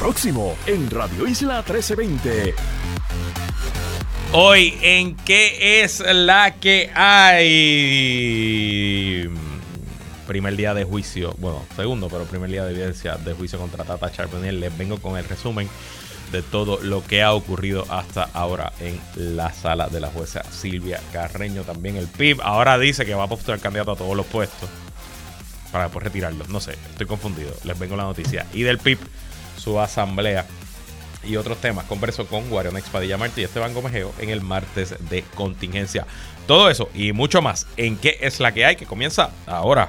próximo en Radio Isla 1320. Hoy, ¿en qué es la que hay? Primer día de juicio, bueno, segundo, pero primer día de evidencia de juicio contra Tata Charbonnier. Les vengo con el resumen de todo lo que ha ocurrido hasta ahora en la sala de la jueza Silvia Carreño. También el PIB ahora dice que va a postular candidato a todos los puestos para después retirarlos. No sé, estoy confundido. Les vengo la noticia. Y del PIB, su asamblea y otros temas. Converso con Guarionex Padilla Martí y Esteban Gomejeo en el martes de contingencia. Todo eso y mucho más en qué es la que hay que comienza ahora.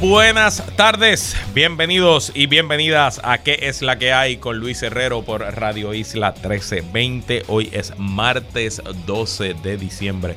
buenas tardes, bienvenidos y bienvenidas a ¿Qué es la que hay? con Luis Herrero por Radio Isla 1320. Hoy es martes 12 de diciembre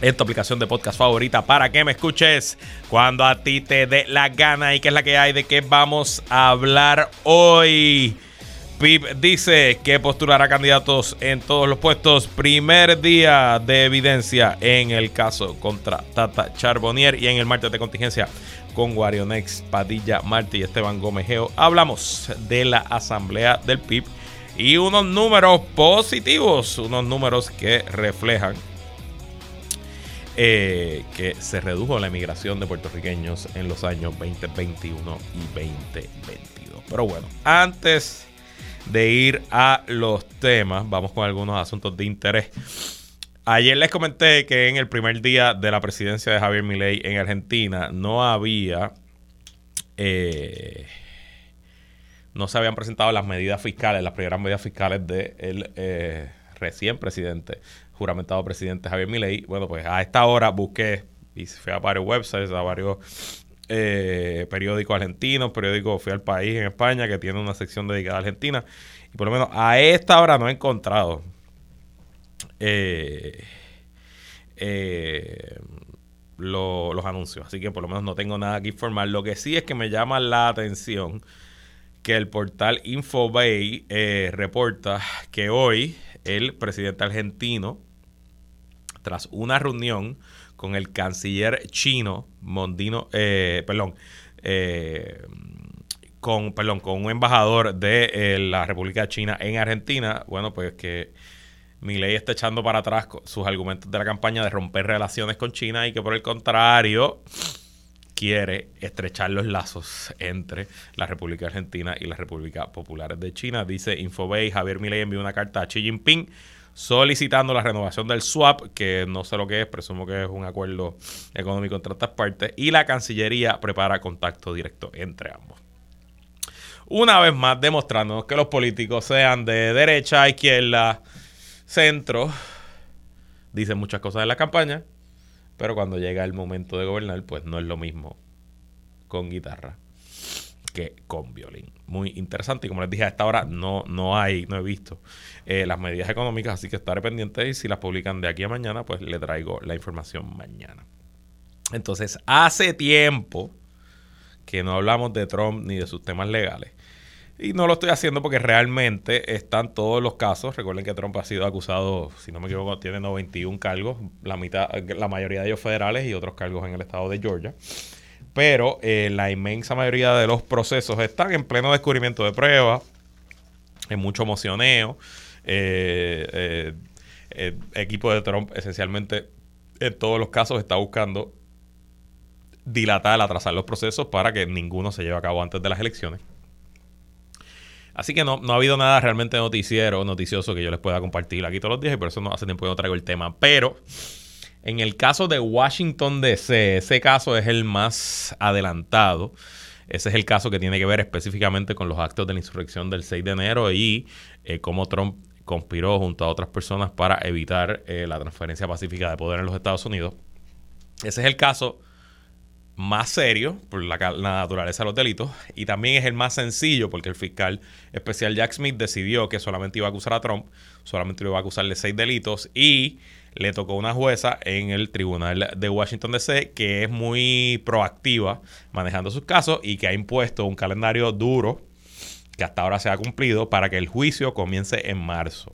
en tu aplicación de podcast favorita para que me escuches cuando a ti te dé la gana y qué es la que hay de qué vamos a hablar hoy. Pip dice que postulará candidatos en todos los puestos. Primer día de evidencia en el caso contra Tata Charbonnier y en el martes de contingencia con Guarionex, Padilla, Martí y Esteban Gomejeo. Hablamos de la asamblea del PIB y unos números positivos, unos números que reflejan eh, que se redujo la emigración de puertorriqueños en los años 2021 y 2022. Pero bueno, antes de ir a los temas, vamos con algunos asuntos de interés. Ayer les comenté que en el primer día de la presidencia de Javier Milei en Argentina no había... Eh, no se habían presentado las medidas fiscales, las primeras medidas fiscales del eh, recién presidente juramentado presidente Javier Milei. Bueno, pues a esta hora busqué y fui a varios websites, a varios eh, periódicos argentinos, periódicos Fui al País en España, que tiene una sección dedicada a Argentina. Y por lo menos a esta hora no he encontrado eh, eh, los anuncios. Así que por lo menos no tengo nada que informar. Lo que sí es que me llama la atención que el portal Infobay reporta que hoy el presidente argentino tras una reunión con el canciller chino, Mondino, eh, perdón, eh, con, perdón, con un embajador de eh, la República China en Argentina, bueno, pues que Milei está echando para atrás sus argumentos de la campaña de romper relaciones con China y que por el contrario quiere estrechar los lazos entre la República Argentina y la República Popular de China. Dice Infobay, Javier Milei envió una carta a Xi Jinping solicitando la renovación del swap, que no sé lo que es, presumo que es un acuerdo económico entre estas partes, y la Cancillería prepara contacto directo entre ambos. Una vez más, demostrándonos que los políticos sean de derecha, izquierda, centro, dicen muchas cosas en la campaña, pero cuando llega el momento de gobernar, pues no es lo mismo con guitarra que con violín. Muy interesante. Y como les dije, a esta hora no, no hay, no he visto eh, las medidas económicas, así que estaré pendiente y si las publican de aquí a mañana, pues le traigo la información mañana. Entonces, hace tiempo que no hablamos de Trump ni de sus temas legales. Y no lo estoy haciendo porque realmente están todos los casos. Recuerden que Trump ha sido acusado, si no me equivoco, tiene 91 cargos, la mitad, la mayoría de ellos federales y otros cargos en el estado de Georgia pero eh, la inmensa mayoría de los procesos están en pleno descubrimiento de pruebas, en mucho emocioneo. Eh, eh, equipo de Trump esencialmente en todos los casos está buscando dilatar, atrasar los procesos para que ninguno se lleve a cabo antes de las elecciones. Así que no, no ha habido nada realmente noticiero, noticioso que yo les pueda compartir aquí todos los días y por eso no hace tiempo que no traigo el tema. Pero En el caso de Washington DC, ese caso es el más adelantado. Ese es el caso que tiene que ver específicamente con los actos de la insurrección del 6 de enero y eh, cómo Trump conspiró junto a otras personas para evitar eh, la transferencia pacífica de poder en los Estados Unidos. Ese es el caso más serio por la, naturaleza de los delitos y también es el más sencillo porque el fiscal especial Jack Smith decidió que solamente iba a acusar a Trump, solamente lo iba a acusar de seis delitos y le tocó una jueza en el tribunal de Washington DC que es muy proactiva manejando sus casos y que ha impuesto un calendario duro que hasta ahora se ha cumplido para que el juicio comience en marzo.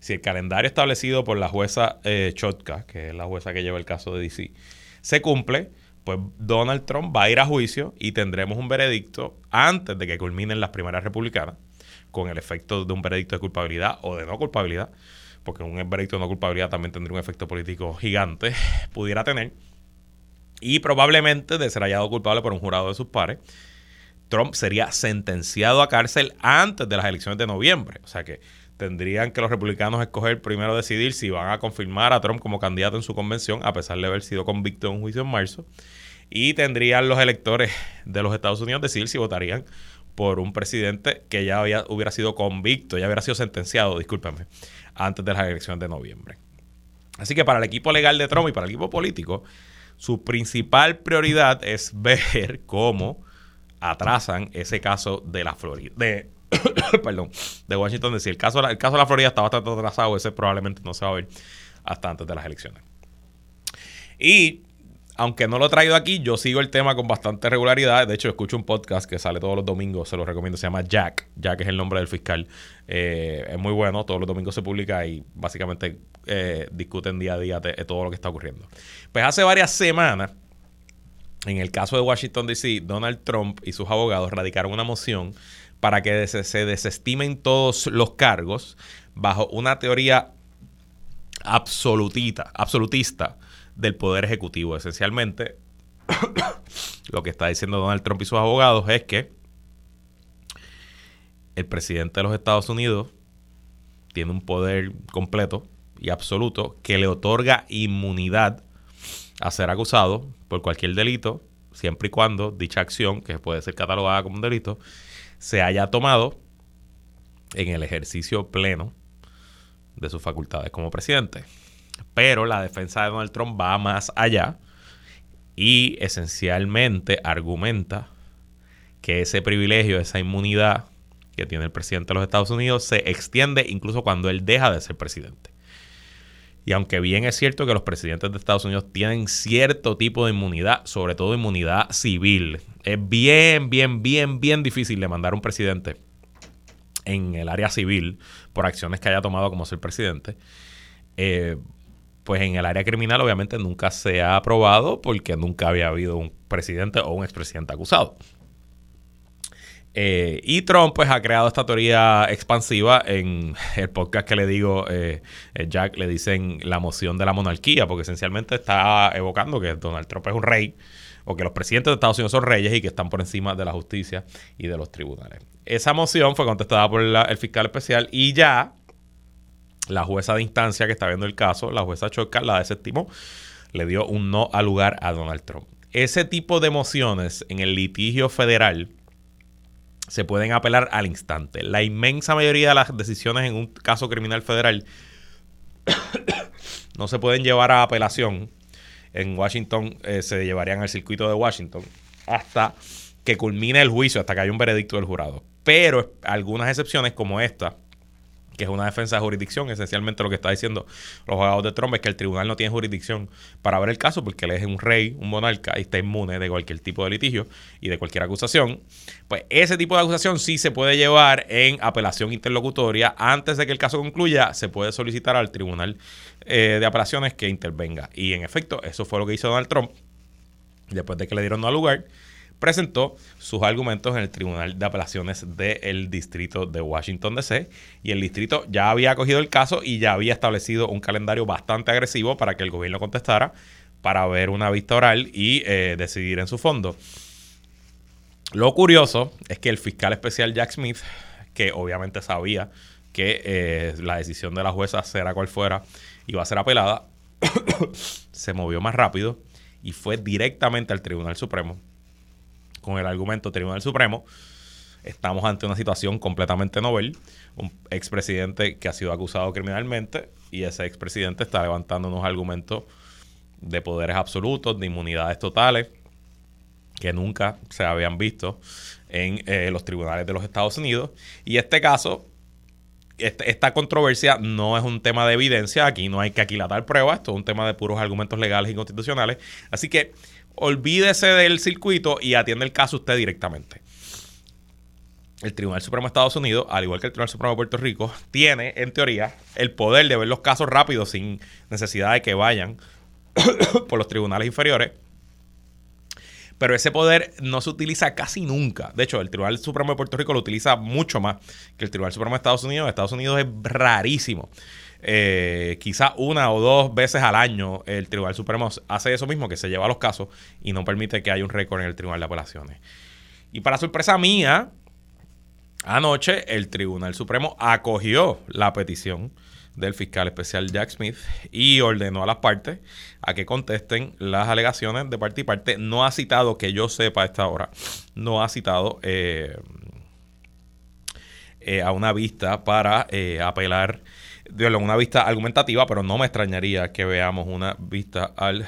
Si el calendario establecido por la jueza eh, Chotka, que es la jueza que lleva el caso de DC, se cumple, pues Donald Trump va a ir a juicio y tendremos un veredicto antes de que culminen las primeras republicanas, con el efecto de un veredicto de culpabilidad o de no culpabilidad, porque un veredicto de no culpabilidad también tendría un efecto político gigante, pudiera tener, y probablemente de ser hallado culpable por un jurado de sus pares, Trump sería sentenciado a cárcel antes de las elecciones de noviembre. O sea que tendrían que los republicanos escoger primero decidir si van a confirmar a Trump como candidato en su convención, a pesar de haber sido convicto en un juicio en marzo. Y tendrían los electores de los Estados Unidos decidir si votarían por un presidente que ya había, hubiera sido convicto, ya hubiera sido sentenciado, discúlpenme, antes de las elecciones de noviembre. Así que para el equipo legal de Trump y para el equipo político, su principal prioridad es ver cómo atrasan ese caso de la Florida, de perdón, de Washington DC. El caso, el caso de la Florida está bastante atrasado, ese probablemente no se va a ver hasta antes de las elecciones. Y aunque no lo he traído aquí, yo sigo el tema con bastante regularidad. De hecho, escucho un podcast que sale todos los domingos, se lo recomiendo, se llama Jack. Jack es el nombre del fiscal. Eh, es muy bueno, todos los domingos se publica y básicamente eh, discuten día a día todo lo que está ocurriendo. Pues hace varias semanas, en el caso de Washington, D.C., Donald Trump y sus abogados radicaron una moción para que se desestimen todos los cargos bajo una teoría absolutita, absolutista del poder ejecutivo. Esencialmente, lo que está diciendo Donald Trump y sus abogados es que el presidente de los Estados Unidos tiene un poder completo y absoluto que le otorga inmunidad a ser acusado por cualquier delito, siempre y cuando dicha acción, que puede ser catalogada como un delito, se haya tomado en el ejercicio pleno de sus facultades como presidente. Pero la defensa de Donald Trump va más allá y esencialmente argumenta que ese privilegio, esa inmunidad que tiene el presidente de los Estados Unidos se extiende incluso cuando él deja de ser presidente. Y aunque bien es cierto que los presidentes de Estados Unidos tienen cierto tipo de inmunidad, sobre todo inmunidad civil, es bien, bien, bien, bien difícil de mandar a un presidente en el área civil por acciones que haya tomado como ser presidente. Eh, pues en el área criminal obviamente nunca se ha aprobado porque nunca había habido un presidente o un expresidente acusado. Eh, y Trump pues ha creado esta teoría expansiva en el podcast que le digo, eh, Jack, le dicen la moción de la monarquía, porque esencialmente está evocando que Donald Trump es un rey o que los presidentes de Estados Unidos son reyes y que están por encima de la justicia y de los tribunales. Esa moción fue contestada por el fiscal especial y ya la jueza de instancia que está viendo el caso, la jueza Choca, la desestimó, le dio un no al lugar a Donald Trump. Ese tipo de mociones en el litigio federal se pueden apelar al instante. La inmensa mayoría de las decisiones en un caso criminal federal no se pueden llevar a apelación en Washington eh, se llevarían al circuito de Washington hasta que culmine el juicio, hasta que haya un veredicto del jurado. Pero algunas excepciones como esta, que es una defensa de jurisdicción, esencialmente lo que está diciendo los abogados de Trump es que el tribunal no tiene jurisdicción para ver el caso porque él es un rey, un monarca y está inmune de cualquier tipo de litigio y de cualquier acusación. Pues ese tipo de acusación sí se puede llevar en apelación interlocutoria. Antes de que el caso concluya, se puede solicitar al tribunal eh, de apelaciones que intervenga. Y en efecto, eso fue lo que hizo Donald Trump después de que le dieron no al lugar presentó sus argumentos en el Tribunal de Apelaciones del Distrito de Washington, D.C. Y el distrito ya había acogido el caso y ya había establecido un calendario bastante agresivo para que el gobierno contestara, para ver una vista oral y eh, decidir en su fondo. Lo curioso es que el fiscal especial Jack Smith, que obviamente sabía que eh, la decisión de la jueza, será cual fuera, iba a ser apelada, se movió más rápido y fue directamente al Tribunal Supremo con el argumento Tribunal Supremo. Estamos ante una situación completamente novel. Un expresidente que ha sido acusado criminalmente y ese expresidente está levantando unos argumentos de poderes absolutos, de inmunidades totales, que nunca se habían visto en eh, los tribunales de los Estados Unidos. Y este caso, este, esta controversia no es un tema de evidencia, aquí no hay que aquilatar pruebas, esto es un tema de puros argumentos legales y constitucionales. Así que olvídese del circuito y atiende el caso usted directamente. El Tribunal Supremo de Estados Unidos, al igual que el Tribunal Supremo de Puerto Rico, tiene, en teoría, el poder de ver los casos rápidos sin necesidad de que vayan por los tribunales inferiores. Pero ese poder no se utiliza casi nunca. De hecho, el Tribunal Supremo de Puerto Rico lo utiliza mucho más que el Tribunal Supremo de Estados Unidos. Estados Unidos es rarísimo. Eh, quizá una o dos veces al año el Tribunal Supremo hace eso mismo, que se lleva los casos y no permite que haya un récord en el Tribunal de Apelaciones. Y para sorpresa mía, anoche el Tribunal Supremo acogió la petición del fiscal especial Jack Smith y ordenó a las partes a que contesten las alegaciones de parte y parte. No ha citado, que yo sepa a esta hora, no ha citado eh, eh, a una vista para eh, apelar, una vista argumentativa, pero no me extrañaría que veamos una vista al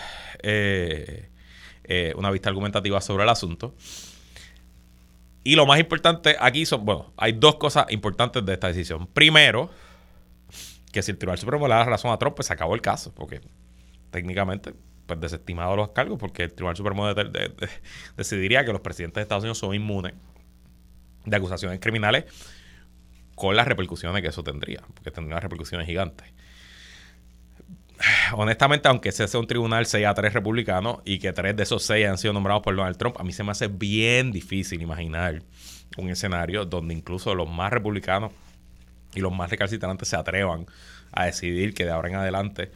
una vista argumentativa sobre el asunto. Y lo más importante aquí son, bueno, hay dos cosas importantes de esta decisión. Primero, que si el Tribunal Supremo le da razón a Trump, pues se acabó el caso, porque técnicamente, pues desestimado los cargos, porque el Tribunal Supremo decidiría que los presidentes de Estados Unidos son inmunes de acusaciones criminales con las repercusiones que eso tendría, porque tendría repercusiones gigantes. Honestamente, aunque ese sea un tribunal 6 a 3 republicanos y que tres de esos seis han sido nombrados por Donald Trump, a mí se me hace bien difícil imaginar un escenario donde incluso los más republicanos y los más recalcitrantes se atrevan a decidir que de ahora en adelante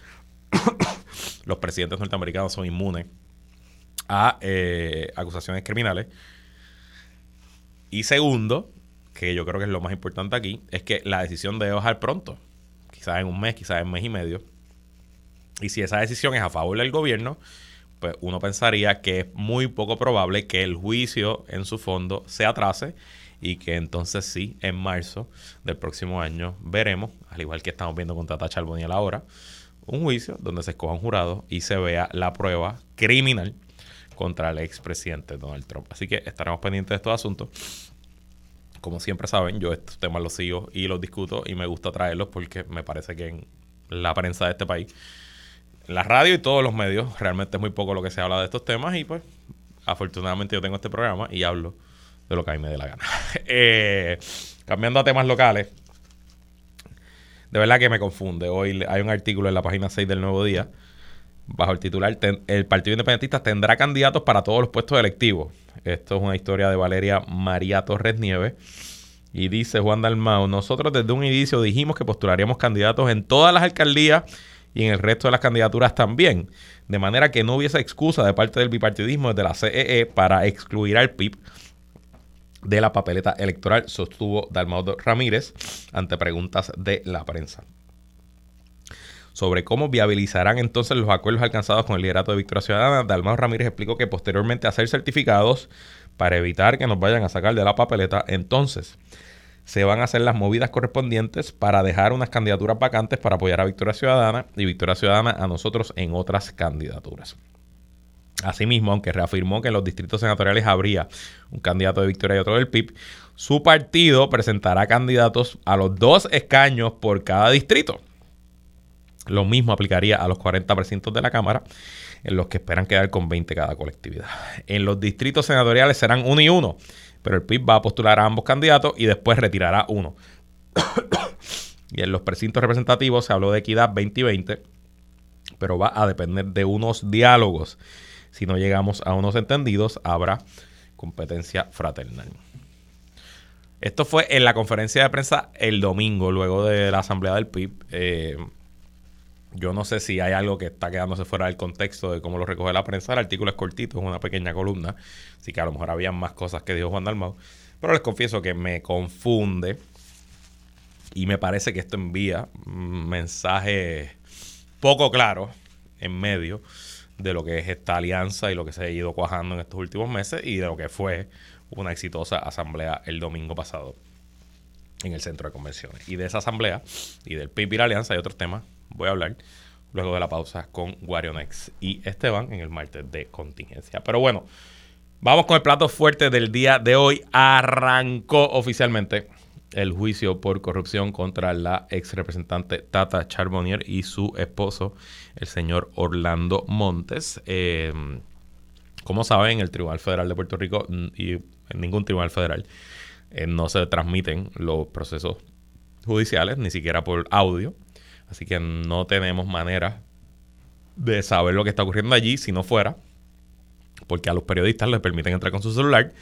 los presidentes norteamericanos son inmunes a eh, acusaciones criminales. Y segundo, que yo creo que es lo más importante aquí, es que la decisión debe bajar pronto, quizás en un mes, quizás en un mes y medio. Y si esa decisión es a favor del gobierno, pues uno pensaría que es muy poco probable que el juicio en su fondo se atrase y que entonces sí, en marzo del próximo año veremos, al igual que estamos viendo con Tata Charboniel ahora, un juicio donde se escoja un jurado y se vea la prueba criminal contra el expresidente Donald Trump. Así que estaremos pendientes de estos asuntos. Como siempre saben, yo estos temas los sigo y los discuto y me gusta traerlos porque me parece que en la prensa de este país, la radio y todos los medios, realmente es muy poco lo que se habla de estos temas y pues afortunadamente yo tengo este programa y hablo de lo que a mí me dé la gana. Eh, cambiando a temas locales, de verdad que me confunde. Hoy hay un artículo en la página 6 del Nuevo Día, bajo el titular, el Partido Independentista tendrá candidatos para todos los puestos electivos. Esto es una historia de Valeria María Torres Nieves. Y dice Juan Dalmau, nosotros desde un inicio dijimos que postularíamos candidatos en todas las alcaldías y en el resto de las candidaturas también. De manera que no hubiese excusa de parte del bipartidismo desde la CEE e para excluir al PIB de la papeleta electoral, sostuvo Dalmaudo Ramírez ante preguntas de la prensa. Sobre cómo viabilizarán entonces los acuerdos alcanzados con el liderato de Victoria Ciudadana, Dalmaudo Ramírez explicó que posteriormente a ser certificados para evitar que nos vayan a sacar de la papeleta, entonces se van a hacer las movidas correspondientes para dejar unas candidaturas vacantes para apoyar a Victoria Ciudadana y Victoria Ciudadana a nosotros en otras candidaturas. Asimismo, aunque reafirmó que en los distritos senatoriales habría un candidato de Victoria y otro del PIB, su partido presentará candidatos a los dos escaños por cada distrito. Lo mismo aplicaría a los 40 precintos de la Cámara, en los que esperan quedar con 20 cada colectividad. En los distritos senatoriales serán uno y uno, pero el PIB va a postular a ambos candidatos y después retirará uno. y en los precintos representativos se habló de equidad 20 y 20, pero va a depender de unos diálogos si no llegamos a unos entendidos, habrá competencia fraternal. Esto fue en la conferencia de prensa el domingo, luego de la asamblea del PIB. Eh, yo no sé si hay algo que está quedándose fuera del contexto de cómo lo recoge la prensa. El artículo es cortito, es una pequeña columna, así que a lo mejor había más cosas que dijo Juan Dalmau. Pero les confieso que me confunde y me parece que esto envía un mensaje poco claro en medio de lo que es esta alianza y lo que se ha ido cuajando en estos últimos meses y de lo que fue una exitosa asamblea el domingo pasado en el centro de convenciones. Y de esa asamblea y del PIB y la alianza y otros temas voy a hablar luego de la pausa con Guarionex y Esteban en el martes de contingencia. Pero bueno, vamos con el plato fuerte del día de hoy. Arrancó oficialmente el juicio por corrupción contra la ex representante Tata Charbonnier y su esposo, el señor Orlando Montes. Eh, como saben, el Tribunal Federal de Puerto Rico y en ningún tribunal federal eh, no se transmiten los procesos judiciales, ni siquiera por audio. Así que no tenemos manera de saber lo que está ocurriendo allí si no fuera, porque a los periodistas les permiten entrar con su celular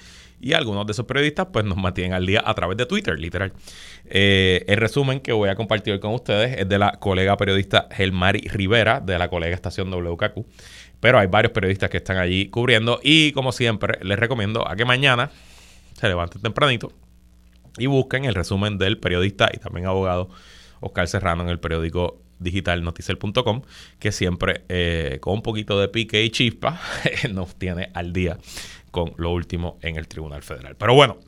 y algunos de esos periodistas pues nos mantienen al día a través de Twitter, literal. Eh, el resumen que voy a compartir hoy con ustedes es de la colega periodista Gelmari Rivera, de la colega estación WKQ, pero hay varios periodistas que están allí cubriendo y como siempre les recomiendo a que mañana se levanten tempranito y busquen el resumen del periodista y también abogado Oscar Serrano en el periódico digital noticel.com, que siempre eh, con un poquito de pique y chispa nos tiene al día con lo último en el Tribunal Federal. Pero bueno,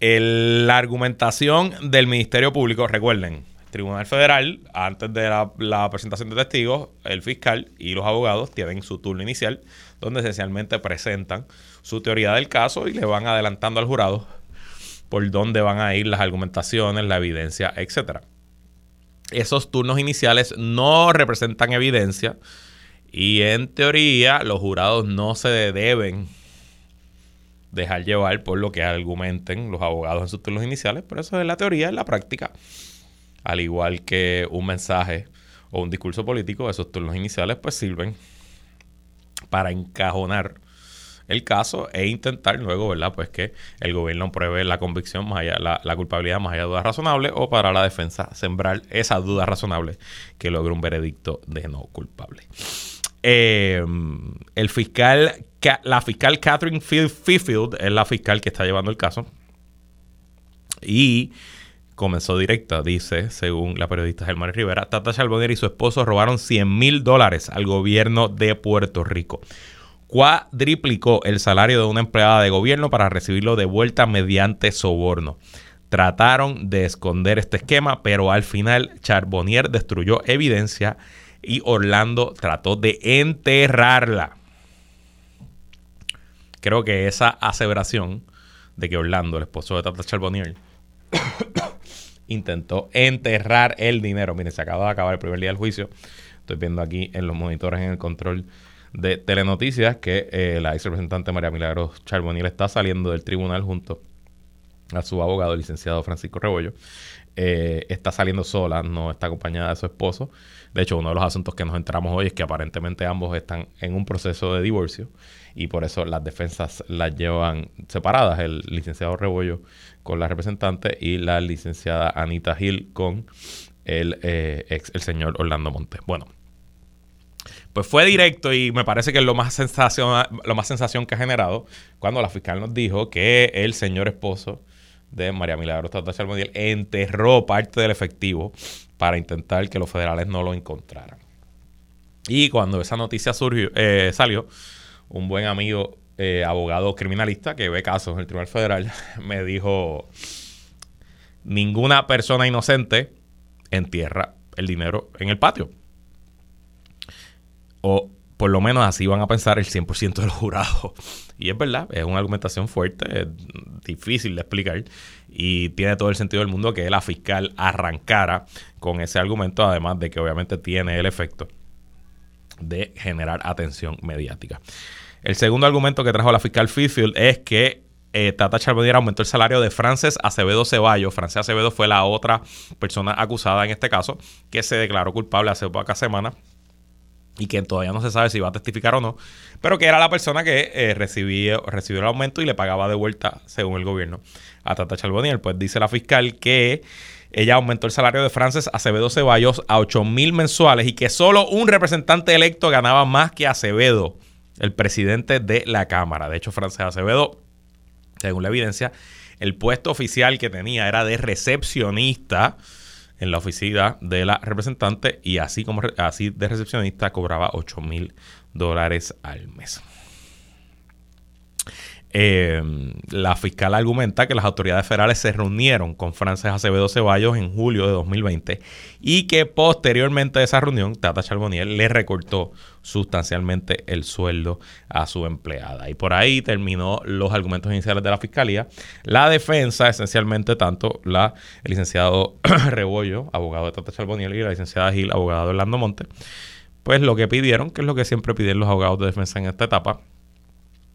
la argumentación del Ministerio Público, recuerden, Tribunal Federal, antes de la, presentación de testigos, el fiscal y los abogados tienen su turno inicial, donde esencialmente presentan su teoría del caso y le van adelantando al jurado por dónde van a ir las argumentaciones, la evidencia, etcétera. Esos turnos iniciales no representan evidencia y en teoría los jurados no se deben dejar llevar por lo que argumenten los abogados en sus turnos iniciales, pero eso es la teoría, en la práctica. Al igual que un mensaje o un discurso político, esos turnos iniciales pues sirven para encajonar el caso e intentar luego, ¿verdad? Pues que el gobierno pruebe la convicción más allá, la, culpabilidad más allá de dudas razonables o para la defensa sembrar esa duda razonable que logre un veredicto de no culpable. Em, el fiscal, la fiscal Catherine Fifield es la fiscal que está llevando el caso y comenzó directa, dice, según la periodista Germán Rivera, Tata Charbonnier y su esposo robaron 100 mil dólares al gobierno de Puerto Rico cuadriplicó el salario de una empleada de gobierno para recibirlo de vuelta mediante soborno. Trataron de esconder este esquema, pero al final Charbonnier destruyó evidencia y Orlando trató de enterrarla. Creo que esa aseveración de que Orlando, el esposo de Tata Charbonnier, intentó enterrar el dinero. Miren, se acaba de acabar el primer día del juicio. Estoy viendo aquí en los monitores en el control de Telenoticias que eh, la ex representante María Milagros Charbonnier está saliendo del tribunal junto a su abogado, el licenciado Francisco Rebollo. Eh, está saliendo sola, no está acompañada de su esposo. De hecho, uno de los asuntos que nos entramos hoy es que aparentemente ambos están en un proceso de divorcio y por eso las defensas las llevan separadas, el licenciado Rebollo con la representante y la licenciada Anita Gil con el, eh, ex, el señor Orlando Montes. Bueno, pues fue directo y me parece que es lo más sensación, lo más sensación que ha generado cuando la fiscal nos dijo que el señor esposo de María Milagros Tata Charbonnier enterró parte del efectivo para intentar que los federales no lo encontraran. Y cuando esa noticia surgió, eh, salió, un buen amigo eh, abogado criminalista que ve casos en el Tribunal Federal me dijo, ninguna persona inocente entierra el dinero en el patio. O por lo menos así van a pensar el 100% de los jurados. Y es verdad, es una argumentación fuerte, es difícil de explicar y tiene todo el sentido del mundo que la fiscal arrancara con ese argumento, además de que obviamente tiene el efecto de generar atención mediática. El segundo argumento que trajo la fiscal Fifield es que eh, Tata Charbonnier aumentó el salario de Frances Acevedo Ceballos. Frances Acevedo fue la otra persona acusada en este caso que se declaró culpable hace pocas semanas y que todavía no se sabe si va a testificar o no, pero que era la persona que eh, recibió, recibió el aumento y le pagaba de vuelta, según el gobierno, a Tata Charbonnier. Pues dice la fiscal que ella aumentó el salario de Frances Acevedo Ceballos a 8 mil mensuales y que solo un representante electo ganaba más que Acevedo, el presidente de la Cámara. De hecho, Frances Acevedo, según la evidencia, el puesto oficial que tenía era de recepcionista en la oficina de la representante y así como así de recepcionista cobraba 8 mil dólares al mes. Eh, la fiscal argumenta que las autoridades federales se reunieron con Frances Acevedo Ceballos en julio de 2020 y que posteriormente a esa reunión Tata Charbonnier le recortó sustancialmente el sueldo a su empleada. Y por ahí terminó los argumentos iniciales de la fiscalía. La defensa, esencialmente tanto la, el licenciado Rebollo, abogado de Tata Charbonnier, y la licenciada Gil, abogado de Orlando Monte, pues lo que pidieron, que es lo que siempre piden los abogados de defensa en esta etapa,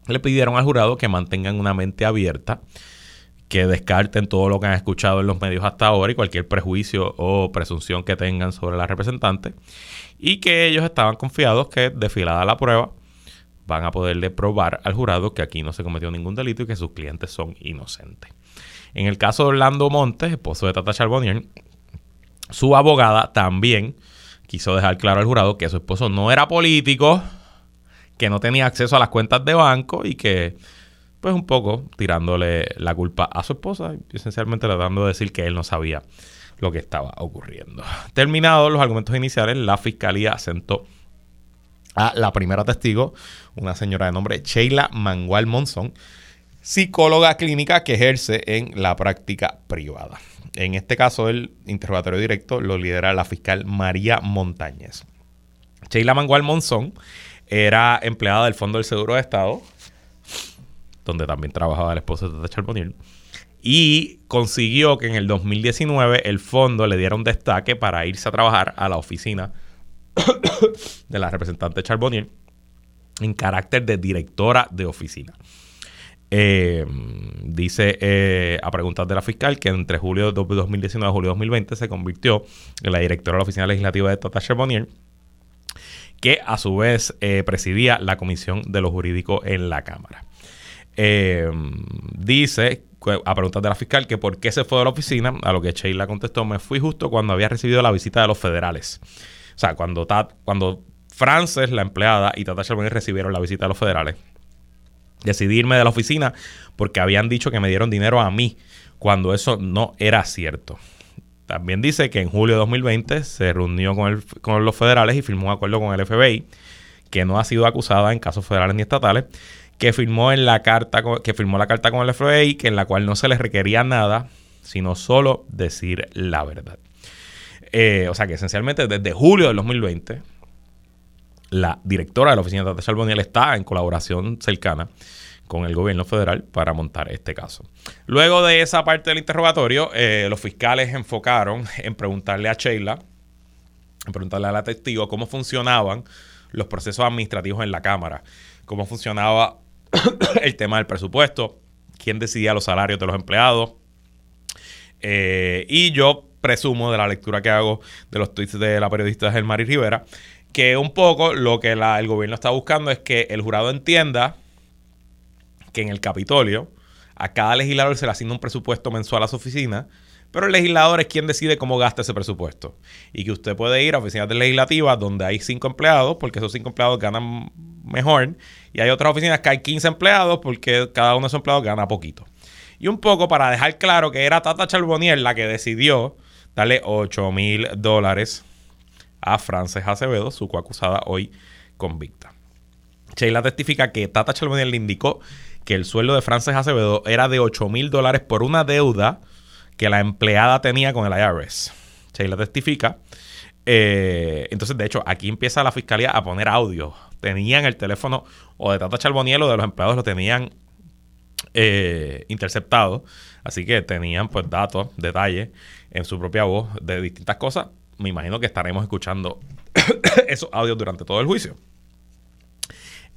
le pidieron al jurado que mantengan una mente abierta, que descarten todo lo que han escuchado en los medios hasta ahora y cualquier prejuicio o presunción que tengan sobre la representante, y que ellos estaban confiados que, desfilada la prueba, van a poderle probar al jurado que aquí no se cometió ningún delito y que sus clientes son inocentes. En el caso de Orlando Montes, esposo de Tata Charbonnier, su abogada también quiso dejar claro al jurado que su esposo no era político, que no tenía acceso a las cuentas de banco y que, pues un poco tirándole la culpa a su esposa y esencialmente tratando de decir que él no sabía lo que estaba ocurriendo. Terminados los argumentos iniciales, la fiscalía asentó a la primera testigo, una señora de nombre Sheila Mangual Monzón, psicóloga clínica que ejerce en la práctica privada. En este caso, el interrogatorio directo lo lidera la fiscal María Montañez. Sheila Mangual Monzón era empleada del Fondo del Seguro de Estado, donde también trabajaba el esposo de Tata Charbonnier, y consiguió que en el 2019 el fondo le diera un destaque para irse a trabajar a la oficina de la representante Charbonnier en carácter de directora de oficina. Eh, dice eh, a preguntas de la fiscal que entre julio de 2019 y julio de 2020 se convirtió en la directora de la oficina legislativa de Tata Charbonnier que a su vez eh, presidía la Comisión de lo Jurídico en la Cámara. Eh, dice, a preguntas de la fiscal, que por qué se fue de la oficina, a lo que Sheila contestó, me fui justo cuando había recibido la visita de los federales. O sea, cuando, cuando Frances, la empleada, y Tata Charbonnier recibieron la visita de los federales, decidí irme de la oficina porque habían dicho que me dieron dinero a mí, cuando eso no era cierto. También dice que en julio de 2020 se reunió con, con los federales y firmó un acuerdo con el FBI, que no ha sido acusada en casos federales ni estatales, que firmó en la carta que firmó la carta con el FBI, que en la cual no se les requería nada, sino solo decir la verdad. Eh, o sea que esencialmente desde julio del 2020, la directora de la oficina de Tata Charboniel está en colaboración cercana con el gobierno federal para montar este caso. Luego de esa parte del interrogatorio, eh, los fiscales enfocaron en preguntarle a Sheila, en preguntarle a la testigo cómo funcionaban los procesos administrativos en la Cámara, cómo funcionaba el tema del presupuesto, quién decidía los salarios de los empleados. Eh, y yo presumo de la lectura que hago de los tweets de la periodista Germari Rivera, que un poco lo que el gobierno está buscando es que el jurado entienda que en el Capitolio a cada legislador se le asigna un presupuesto mensual a su oficina, pero el legislador es quien decide cómo gasta ese presupuesto. Y que usted puede ir a oficinas legislativas donde hay cinco empleados, porque esos cinco empleados ganan mejor, y hay otras oficinas que hay 15 empleados, porque cada uno de esos empleados gana poquito. Y un poco para dejar claro que era Tata Charbonnier la que decidió darle 8 mil dólares a Frances Acevedo, su coacusada hoy convicta. Sheila testifica que Tata Charbonnier le indicó que el sueldo de Frances Acevedo era de 8 mil dólares por una deuda que la empleada tenía con el IRS. Sheila testifica. Eh, entonces, de hecho, aquí empieza la fiscalía a poner audio. Tenían el teléfono o de Tata Charboniel o de los empleados lo tenían eh, interceptado. Así que tenían pues datos, detalles en su propia voz de distintas cosas. Me imagino que estaremos escuchando esos audios durante todo el juicio.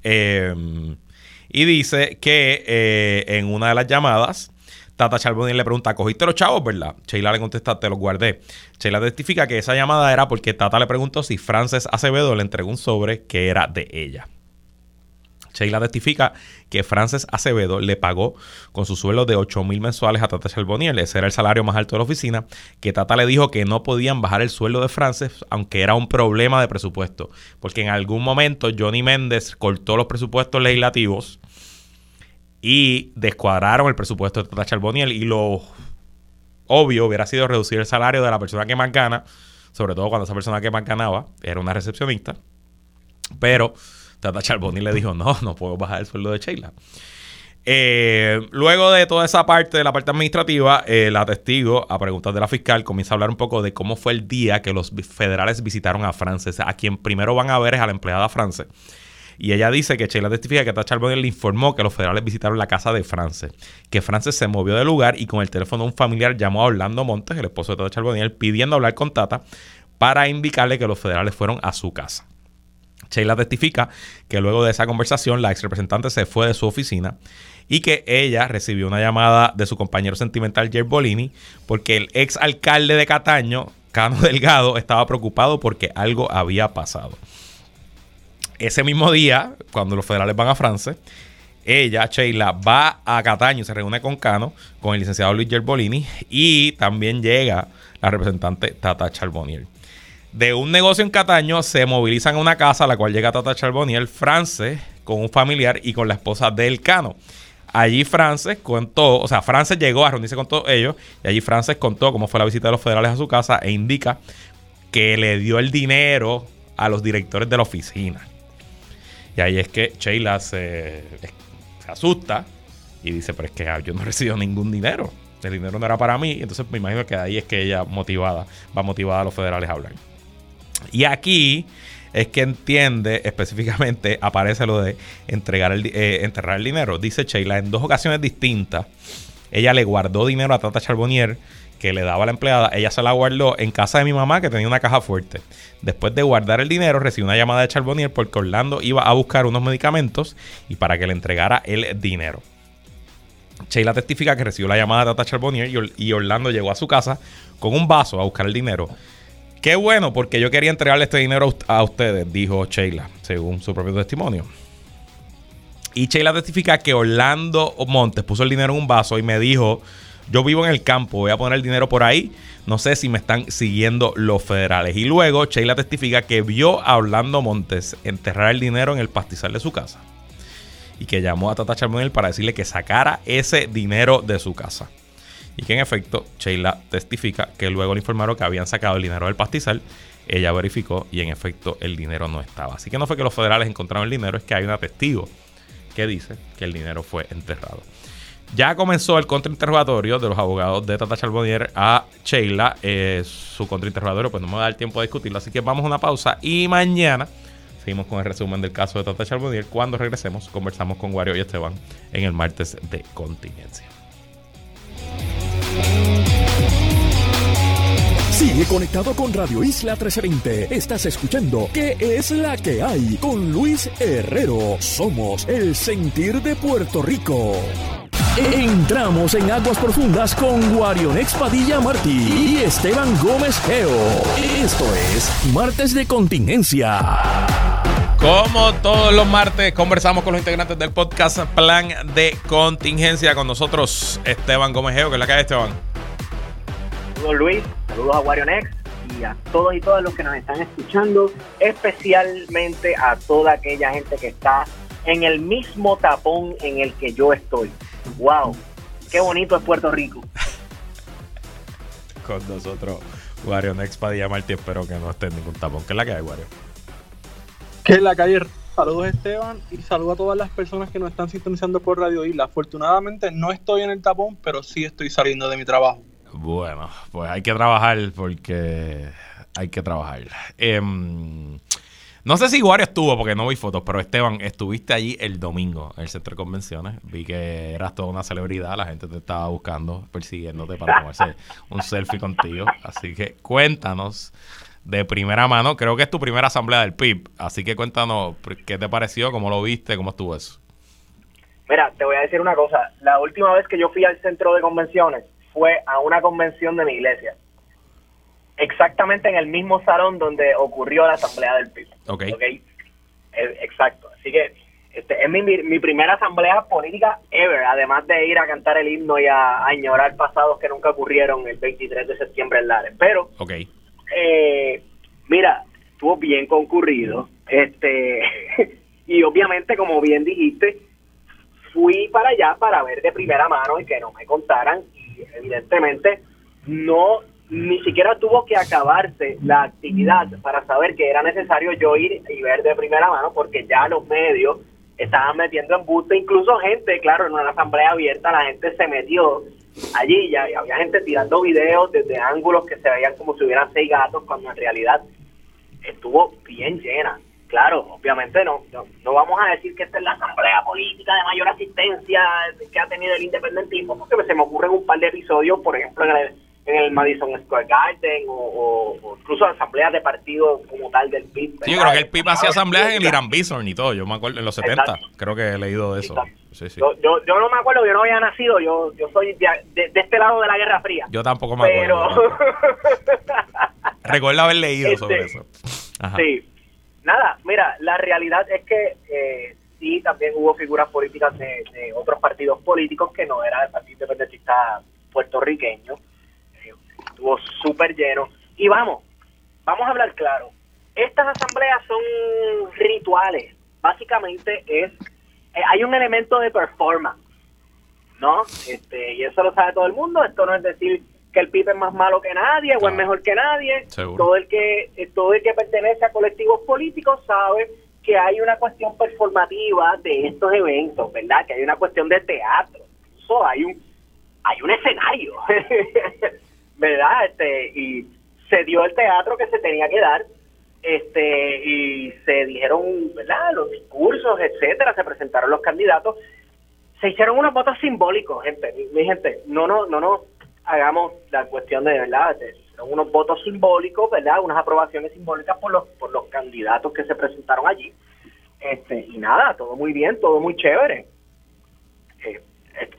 Eh, y dice que eh, en una de las llamadas, Tata Charbonnier le pregunta, ¿cogiste los chavos, verdad? Sheila le contesta, te los guardé. Sheila testifica que esa llamada era porque Tata le preguntó si Frances Acevedo le entregó un sobre que era de ella. Sheila testifica que Frances Acevedo le pagó con su sueldo de 8 mil mensuales a Tata Charbonnier. Ese era el salario más alto de la oficina. Que Tata le dijo que no podían bajar el sueldo de Frances, aunque era un problema de presupuesto. Porque en algún momento Johnny Méndez cortó los presupuestos legislativos y descuadraron el presupuesto de Tata Charbonnier y lo obvio hubiera sido reducir el salario de la persona que más gana, sobre todo cuando esa persona que más ganaba era una recepcionista. Pero Tata Charboni le dijo, no, no puedo bajar el sueldo de Sheila. Eh, luego de toda esa parte de la parte administrativa, eh, la testigo, a preguntas de la fiscal, comienza a hablar un poco de cómo fue el día que los federales visitaron a Frances. A quien primero van a ver es a la empleada France. Y ella dice que Sheila testifica que Tata Charbonnier le informó que los federales visitaron la casa de France, que Frances se movió del lugar y con el teléfono de un familiar llamó a Orlando Montes, el esposo de Tata Charbonnier, pidiendo hablar con Tata para indicarle que los federales fueron a su casa. Sheila testifica que luego de esa conversación la ex representante se fue de su oficina y que ella recibió una llamada de su compañero sentimental Jer Bolini porque el ex alcalde de Cataño, Cano Delgado, estaba preocupado porque algo había pasado. Ese mismo día, cuando los federales van a Francia, ella, Sheila, va a Cataño se reúne con Cano, con el licenciado Luis Gerbolini y también llega la representante Tata Charbonnier. De un negocio en Cataño se movilizan a una casa a la cual llega Tata Charbonnier, France, con un familiar y con la esposa del Cano. Allí Frances contó, o sea, Frances llegó a reunirse con todos ellos y allí Frances contó cómo fue la visita de los federales a su casa e indica que le dio el dinero a los directores de la oficina. Y ahí es que Sheila se, asusta y dice, pero es que yo no he ningún dinero. El dinero no era para mí. Entonces me imagino que ahí es que ella motivada, va motivada a los federales a hablar. Y aquí es que entiende específicamente, aparece lo de eh, enterrar el dinero. Dice Sheila, en dos ocasiones distintas, ella le guardó dinero a Tata Charbonnier que le daba a la empleada, ella se la guardó en casa de mi mamá que tenía una caja fuerte. Después de guardar el dinero, recibió una llamada de Charbonnier porque Orlando iba a buscar unos medicamentos y para que le entregara el dinero. Sheila testifica que recibió la llamada de Tata Charbonnier y Orlando llegó a su casa con un vaso a buscar el dinero. Qué bueno, porque yo quería entregarle este dinero a ustedes, dijo Sheila, según su propio testimonio. Y Sheila testifica que Orlando Montes puso el dinero en un vaso y me dijo, yo vivo en el campo, voy a poner el dinero por ahí, no sé si me están siguiendo los federales. Y luego Sheila testifica que vio a Orlando Montes enterrar el dinero en el pastizal de su casa. Y que llamó a Tata Charbonnier para decirle que sacara ese dinero de su casa y que en efecto Sheila testifica que luego le informaron que habían sacado el dinero del pastizal. Ella verificó y en efecto el dinero no estaba. Así que no fue que los federales encontraron el dinero, es que hay una testigo que dice que el dinero fue enterrado. Ya comenzó el contrainterrogatorio de los abogados de Tata Charbonnier a Sheila. Eh, su contrainterrogatorio, pues no me va a dar tiempo de discutirlo. Así que vamos a una pausa y mañana seguimos con el resumen del caso de Tata Charbonnier. Cuando regresemos, conversamos con Wario y Esteban en el martes de contingencia. Sigue conectado con Radio Isla 1320. Estás escuchando ¿Qué es la que hay? Con Luis Herrero. Somos el sentir de Puerto Rico. Entramos en aguas profundas con Guarion Padilla Martí y Esteban Gómez Geo. Esto es Martes de Contingencia. Como todos los martes, conversamos con los integrantes del podcast Plan de Contingencia. Con nosotros, Esteban Gómez Geo, que es la hay, Esteban. Saludos Luis, saludos a WarioNex y a todos y todas los que nos están escuchando, especialmente a toda aquella gente que está en el mismo tapón en el que yo estoy. ¡Wow! ¡Qué bonito es Puerto Rico! Con nosotros, WarioNex Padilla Martí, espero que no esté en ningún tapón. ¿Qué es la que hay, Wario? ¿Qué es la calle? Saludos Esteban y saludos a todas las personas que nos están sintonizando por Radio Isla. Afortunadamente no estoy en el tapón, pero sí estoy saliendo de mi trabajo. Bueno, pues hay que trabajar porque hay que trabajar. Em, no sé si Wario estuvo porque no vi fotos, pero Esteban, estuviste allí el domingo en el centro de convenciones. Vi que eras toda una celebridad, la gente te estaba buscando, persiguiéndote para tomarse un selfie contigo. Así que cuéntanos de primera mano. Creo que es tu primera asamblea del PIB. Así que cuéntanos qué te pareció, cómo lo viste, cómo estuvo eso. Mira, te voy a decir una cosa. La última vez que yo fui al centro de convenciones, fue a una convención de mi iglesia. Exactamente en el mismo salón donde ocurrió la asamblea del PIB. Ok. okay? Eh, exacto. Así que este, es mi, mi, primera asamblea política ever, además de ir a cantar el himno y a, añorar pasados que nunca ocurrieron el 23 de septiembre en Lares. Pero, okay. Eh, mira, estuvo bien concurrido. este Y obviamente, como bien dijiste, fui para allá para ver de primera mano y que no me contaran evidentemente no ni siquiera tuvo que acabarse la actividad para saber que era necesario yo ir y ver de primera mano porque ya los medios estaban metiendo en busto, incluso gente, claro, en una asamblea abierta la gente se metió allí, ya había gente tirando videos desde ángulos que se veían como si hubieran seis gatos, cuando en realidad estuvo bien llena. Claro, obviamente no, no, vamos a decir que esta es la asamblea política de mayor asistencia que ha tenido el independentismo, porque se me ocurren un par de episodios, por ejemplo, en el en el Madison Square Garden o, incluso asambleas de partido como tal del PIB. Sí, yo creo que el PIB hacía asambleas en el Irán Bison y todo, yo me acuerdo en los 70, creo que he leído de eso. Yo, yo, no me acuerdo, yo no había nacido, yo, yo soy de, este lado de la Guerra Fría. Yo tampoco me acuerdo. Recuerdo haber leído sobre este, eso. Sí. Nada, mira, la realidad es que eh, sí, también hubo figuras políticas de, de otros partidos políticos que no era el Partido Independentista puertorriqueño estuvo súper lleno. Y vamos, vamos a hablar claro. Estas asambleas son rituales. Básicamente es, eh, hay un elemento de performance, ¿no? Este, y eso lo sabe todo el mundo. Esto no es decir que el PIB es más malo que nadie o es mejor que nadie. Todo el que, eh, todo el que pertenece a colectivos políticos sabe que hay una cuestión performativa de estos eventos, ¿verdad? Que hay una cuestión de teatro. Incluso hay un, hay un escenario. ¿verdad? Este, y se dio el teatro que se tenía que dar, este, y se dijeron, ¿verdad? Los discursos, etcétera, se presentaron los candidatos, se hicieron unos votos simbólicos, gente, mi, gente, no, no, no, no hagamos la cuestión de, ¿verdad? Son unos votos simbólicos, ¿verdad? Unas aprobaciones simbólicas por los, por los candidatos que se presentaron allí. Este, y nada, todo muy bien, todo muy chévere. Eh,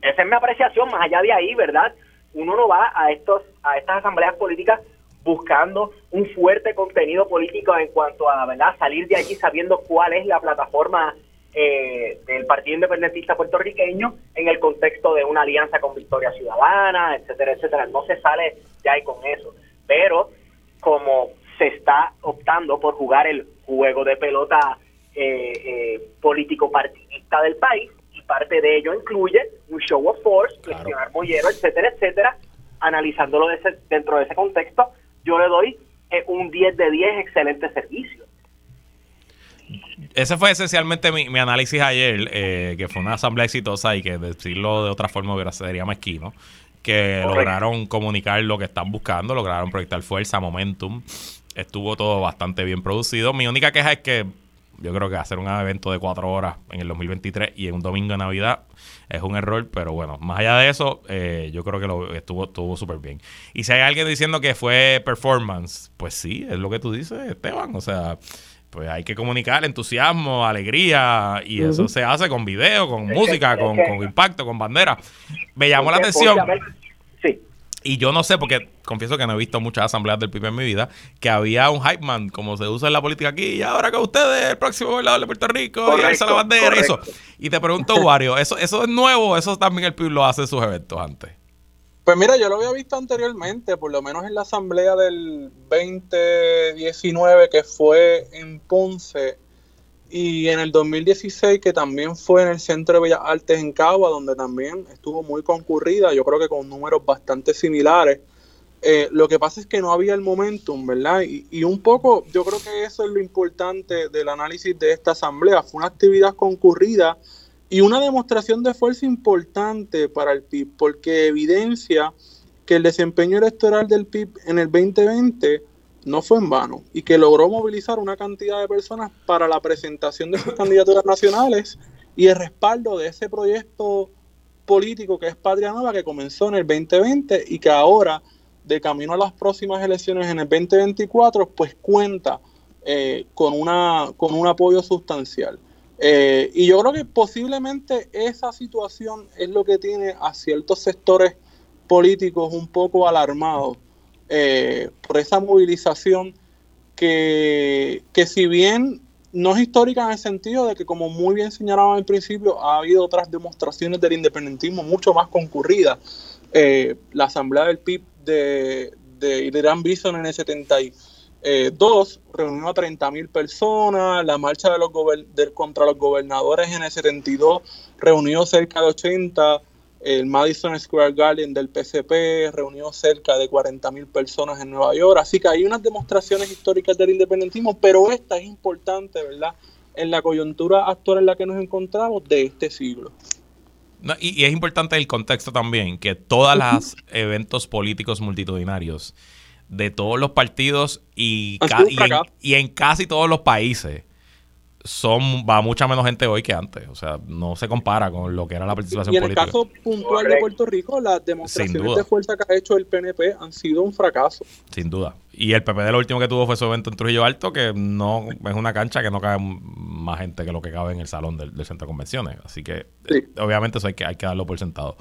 esa es mi apreciación, más allá de ahí, ¿verdad? uno no va a estos a estas asambleas políticas buscando un fuerte contenido político en cuanto a verdad salir de allí sabiendo cuál es la plataforma eh, del Partido Independentista puertorriqueño en el contexto de una alianza con Victoria Ciudadana, etcétera, etcétera. No se sale de ahí con eso. Pero como se está optando por jugar el juego de pelota eh, eh, político partidista del país, parte de ello incluye un show of force, cuestionar mollero, etcétera, etcétera. Analizándolo dentro de ese contexto, yo le doy eh, un 10 de 10 excelente servicio. Ese fue esencialmente mi, análisis ayer, eh, que fue una asamblea exitosa y que decirlo de otra forma hubiera sería mezquino que lograron comunicar lo que están buscando, lograron proyectar fuerza, momentum. Estuvo todo bastante bien producido. Mi única queja es que yo creo que hacer un evento de cuatro horas en el 2023 y en un domingo de Navidad es un error, pero bueno, más allá de eso, eh, yo creo que lo estuvo, estuvo súper bien. Y si hay alguien diciendo que fue performance, pues sí, es lo que tú dices, Esteban, o sea, pues hay que comunicar entusiasmo, alegría, y eso se hace con video, con música, con, con, impacto, con bandera. Me llamó la atención. Y yo no sé, porque confieso que no he visto muchas asambleas del PIB en mi vida, que había un hype man, como se usa en la política aquí, y ahora que ustedes, el próximo gobernador de Puerto Rico, y alza la bandera, y eso. Y te pregunto, Wario, ¿eso, ¿eso es nuevo eso también el PIB lo hace en sus eventos antes? Pues mira, yo lo había visto anteriormente, por lo menos en la asamblea del 2019 que fue en Ponce y en el 2016, que también fue en el Centro de Bellas Artes en Cagua, donde también estuvo muy concurrida, yo creo que con números bastante similares. Eh, lo que pasa es que no había el momentum, ¿verdad? Y, y, un poco, yo creo que eso es lo importante del análisis de esta asamblea. Fue una actividad concurrida y una demostración de fuerza importante para el PIB, porque evidencia que el desempeño electoral del PIB en el 2020 no fue en vano y que logró movilizar una cantidad de personas para la presentación de sus candidaturas nacionales y el respaldo de ese proyecto político que es Patria Nueva que comenzó en el 2020 y que ahora de camino a las próximas elecciones en el 2024 pues cuenta eh, con, una, con un apoyo sustancial. Eh, y yo creo que posiblemente esa situación es lo que tiene a ciertos sectores políticos un poco alarmados eh, por esa movilización que, que si bien no es histórica en el sentido de que, como muy bien señalaba al principio, ha habido otras demostraciones del independentismo mucho más concurridas. Eh, la asamblea del PIB de, de Irán Bison en el 72 reunió a 30.000 personas, la marcha de los contra los gobernadores en el 72 reunió cerca de 80 el Madison Square Garden del PCP reunió cerca de 40.000 personas en Nueva York. Así que hay unas demostraciones históricas del independentismo, pero esta es importante, ¿verdad? En la coyuntura actual en la que nos encontramos de este siglo. y, es importante el contexto también, que todos los eventos políticos multitudinarios de todos los partidos y, y en casi todos los países son va mucha menos gente hoy que antes. O sea, no se compara con lo que era la participación política. Y en el caso puntual de Puerto Rico, las demostraciones de fuerza que ha hecho el PNP han sido un fracaso. Sin duda. Y el PPD lo último que tuvo fue su evento en Trujillo Alto, que no es una cancha que no cabe más gente que lo que cabe en el salón del, centro de convenciones. Así que, eh, obviamente, eso hay que, hay que darlo por sentado.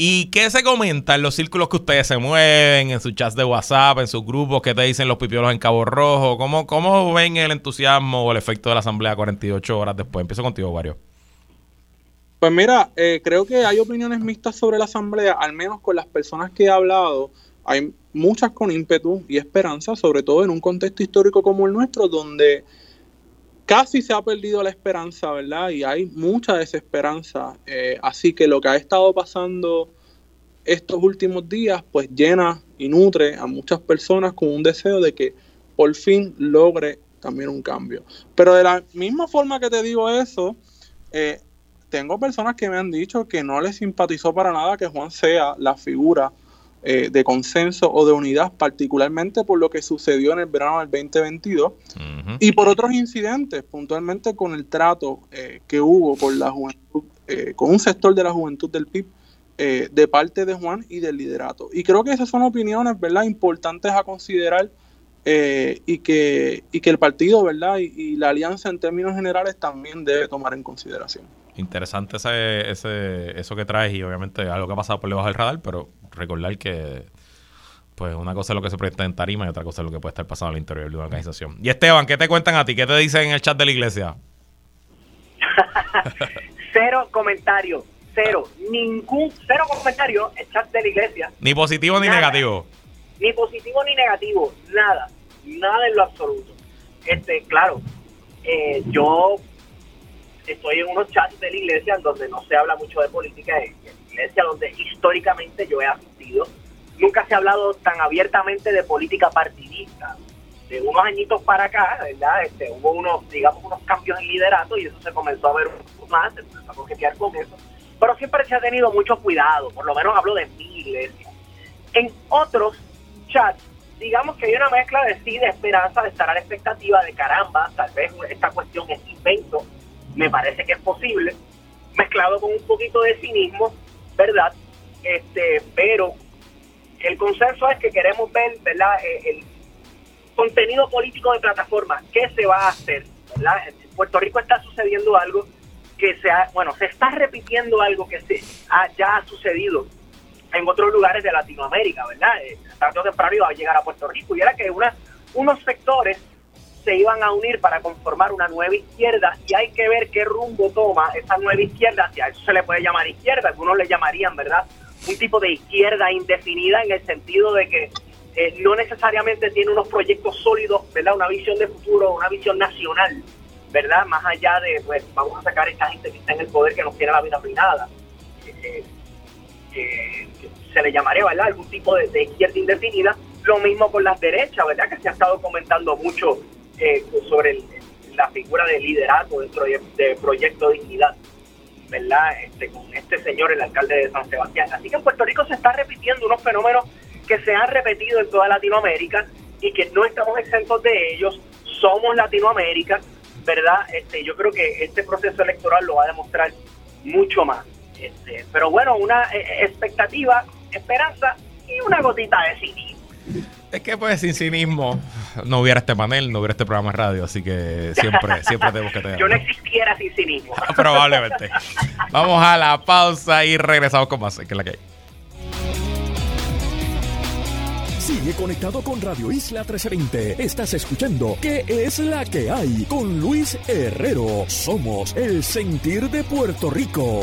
¿Y qué se comenta en los círculos que ustedes se mueven, en sus chats de WhatsApp, en sus grupos, qué te dicen los pipiolos en Cabo Rojo? ¿Cómo, cómo ven el entusiasmo o el efecto de la asamblea 48 horas después? Empiezo contigo, Wario. Pues mira, eh, creo que hay opiniones mixtas sobre la asamblea, al menos con las personas que he hablado. Hay muchas con ímpetu y esperanza, sobre todo en un contexto histórico como el nuestro, donde casi se ha perdido la esperanza, ¿verdad? Y hay mucha desesperanza. Eh, así que lo que ha estado pasando estos últimos días, pues llena y nutre a muchas personas con un deseo de que por fin logre también un cambio. Pero de la misma forma que te digo eso, eh, tengo personas que me han dicho que no les simpatizó para nada que Juan sea la figura eh, de consenso o de unidad, particularmente por lo que sucedió en el verano del 2022 y por otros incidentes, puntualmente con el trato eh, que hubo con la juventud, eh, con un sector de la juventud del PIB de parte de Juan y del liderato. Y creo que esas son opiniones, ¿verdad?, importantes a considerar y, que, y que el partido, ¿verdad?, y, la alianza en términos generales también debe tomar en consideración. Interesante ese, ese, eso que traes y obviamente algo que ha pasado por debajo del radar, pero recordar que pues una cosa es lo que se presenta en tarima y otra cosa es lo que puede estar pasando al interior de una organización. Y Esteban, ¿qué te cuentan a ti? ¿Qué te dicen en el chat de la iglesia? cero comentarios, cero, ningún, cero comentario en el chat de la iglesia. Ni positivo ni negativo. Ni positivo ni negativo, nada, nada en lo absoluto. Este, claro, eh, yo estoy en unos chats de la iglesia donde no se habla mucho de política, iglesia donde históricamente yo he asistido, nunca se ha hablado tan abiertamente de política partidista. De unos añitos para acá, ¿verdad? Este, hubo unos, digamos, unos cambios en liderato y eso se comenzó a ver más, se comenzó a coquetear con eso. Pero siempre se ha tenido mucho cuidado, por lo menos hablo de mi iglesia. En otros chats, digamos que hay una mezcla de sí, de esperanza, de estar a la expectativa de caramba, tal vez esta cuestión es invento, me parece que es posible, mezclado con un poquito de cinismo ¿verdad? Este, pero el consenso es que queremos ver, ¿verdad? Eh, el contenido político de plataforma, ¿qué se va a hacer? En Puerto Rico está sucediendo algo que se ha, bueno, se está repitiendo algo que se ha, ya ha sucedido en otros lugares de Latinoamérica, ¿verdad? Eh, tarde o temprano iba a llegar a Puerto Rico y era que una, unos sectores se iban a unir para conformar una nueva izquierda y hay que ver qué rumbo toma esa nueva izquierda, si a eso se le puede llamar izquierda, algunos le llamarían, ¿verdad? Un tipo de izquierda indefinida en el sentido de que eh, no necesariamente tiene unos proyectos sólidos, ¿verdad? Una visión de futuro, una visión nacional, ¿verdad? Más allá de, pues, vamos a sacar a esta gente que está en el poder que nos tiene la vida arruinada. Eh, eh, se le llamaría, ¿verdad? Algún tipo de izquierda indefinida. Lo mismo con las derechas, ¿verdad? Que se ha estado comentando mucho eh, sobre la figura de liderazgo dentro de, Proyecto Dignidad, ¿verdad? Este, con este señor, el alcalde de San Sebastián. Así que en Puerto Rico se están repitiendo unos fenómenos que se han repetido en toda Latinoamérica y que no estamos exentos de ellos. Somos Latinoamérica, ¿verdad? Este, yo creo que este proceso electoral lo va a demostrar mucho más. Este, pero bueno, una eh, expectativa, esperanza y una gotita de cinismo. Es que pues sin cinismo no hubiera este panel, no hubiera este programa de radio, así que siempre, siempre tenemos que tener. Yo no existiera sin cinismo. Probablemente. Vamos a la pausa y regresamos con más, que es la que hay. Sigue conectado con Radio Isla 1320. Estás escuchando ¿Qué es la que hay? Con Luis Herrero. Somos el sentir de Puerto Rico.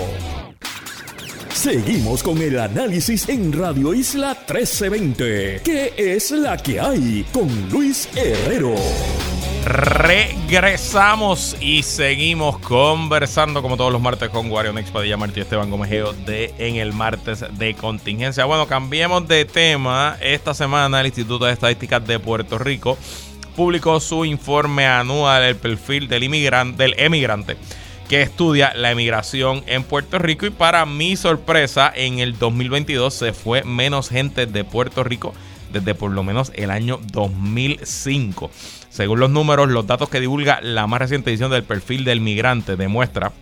Seguimos con el análisis en Radio Isla 1320. ¿Qué es la que hay con Luis Herrero? Regresamos y seguimos conversando como todos los martes con Wario Next Padilla Martí Esteban Gomejeo de En el Martes de Contingencia. Bueno, cambiemos de tema. Esta semana el Instituto de Estadísticas de Puerto Rico publicó su informe anual, el perfil del, inmigrante, del emigrante que estudia la emigración en Puerto Rico y para mi sorpresa en el 2022 se fue menos gente de Puerto Rico desde por lo menos el año 2005. Según los números, los datos que divulga la más reciente edición del perfil del migrante demuestra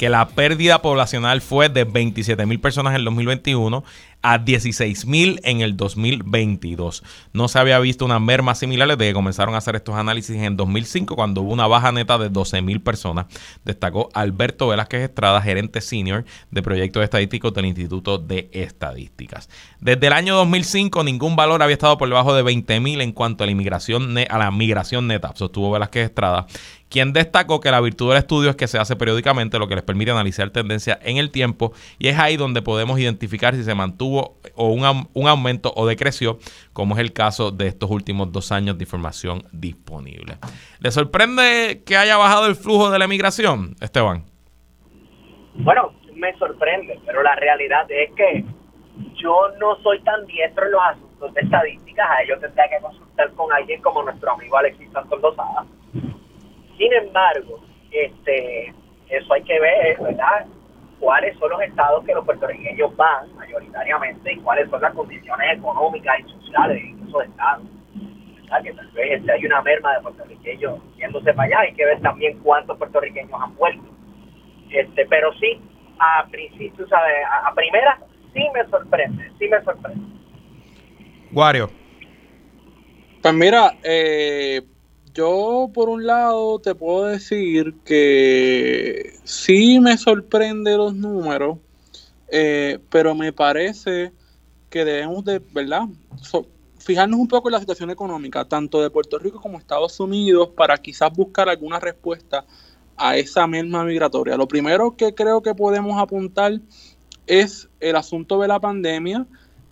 que la pérdida poblacional fue de 27 mil personas en el 2021 a 16 mil en el 2022. No se había visto una merma similar desde que comenzaron a hacer estos análisis en 2005, cuando hubo una baja neta de 12 mil personas, destacó Alberto Velázquez Estrada, gerente senior de proyectos estadísticos del Instituto de Estadísticas. Desde el año 2005, ningún valor había estado por debajo de 20 mil en cuanto a la, inmigración a la migración neta, sostuvo Velázquez Estrada, quien destacó que la virtud del estudio es que se hace periódicamente, lo que les permite analizar tendencias en el tiempo, y es ahí donde podemos identificar si se mantuvo o un, un, aumento o decreció, como es el caso de estos últimos dos años de información disponible. ¿Le sorprende que haya bajado el flujo de la emigración, Esteban? Bueno, me sorprende, pero la realidad es que yo no soy tan diestro en los asuntos de estadísticas, a ellos tendría que consultar con alguien como nuestro amigo Alexis Santos Lozada sin embargo, este, eso hay que ver, ¿verdad? cuáles son los estados que los puertorriqueños van mayoritariamente y cuáles son las condiciones económicas y sociales en esos estados. ¿verdad? Que tal vez este, hay una merma de puertorriqueños yéndose para allá, hay que ver también cuántos puertorriqueños han vuelto. Este, pero sí, a principio, ¿sabes? A, a primera sí me sorprende, sí me sorprende. Wario. Pues mira, eh, yo por un lado te puedo decir que sí me sorprende los números, eh, pero me parece que debemos de, ¿verdad? fijarnos un poco en la situación económica, tanto de Puerto Rico como Estados Unidos, para quizás buscar alguna respuesta a esa misma migratoria. Lo primero que creo que podemos apuntar es el asunto de la pandemia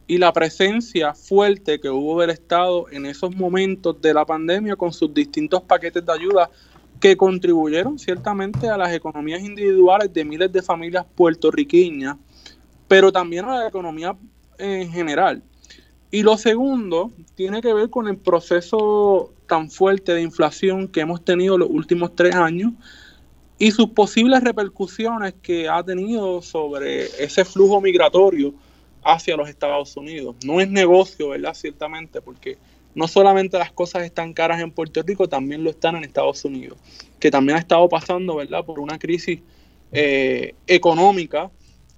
y la presencia fuerte que hubo del Estado en esos momentos de la pandemia con sus distintos paquetes de ayuda que contribuyeron ciertamente a las economías individuales de miles de familias puertorriqueñas, pero también a la economía en general. Y lo segundo tiene que ver con el proceso tan fuerte de inflación que hemos tenido los últimos tres años y sus posibles repercusiones que ha tenido sobre ese flujo migratorio hacia los Estados Unidos. No es negocio, ¿verdad? Ciertamente, porque no solamente las cosas están caras en Puerto Rico, también lo están en Estados Unidos, que también ha estado pasando, ¿verdad? Por una crisis eh, económica,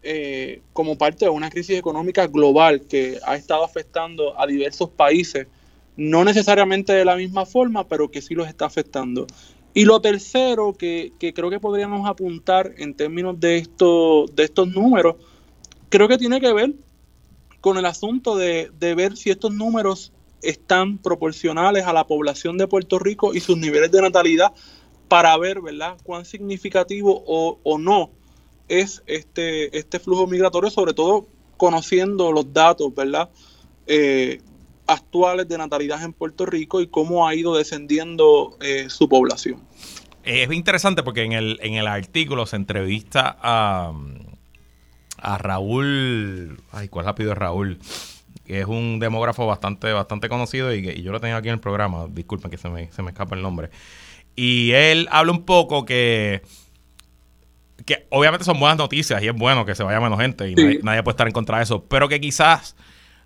eh, como parte de una crisis económica global que ha estado afectando a diversos países, no necesariamente de la misma forma, pero que sí los está afectando. Y lo tercero que, que creo que podríamos apuntar en términos de, esto, de estos números, creo que tiene que ver con el asunto de, ver si estos números están proporcionales a la población de Puerto Rico y sus niveles de natalidad para ver, ¿verdad?, cuán significativo o, no es este, este flujo migratorio, sobre todo conociendo los datos, ¿verdad?, eh, actuales de natalidad en Puerto Rico y cómo ha ido descendiendo eh, su población. Es interesante porque en el, en el artículo se entrevista a, a Raúl, ay, ¿cuál rápido es Raúl? Que es un demógrafo bastante, bastante conocido y, yo lo tengo aquí en el programa, disculpen que se me, se me escapa el nombre. Y él habla un poco que, que obviamente son buenas noticias y es bueno que se vaya menos gente y nadie, puede estar en contra de eso, pero que quizás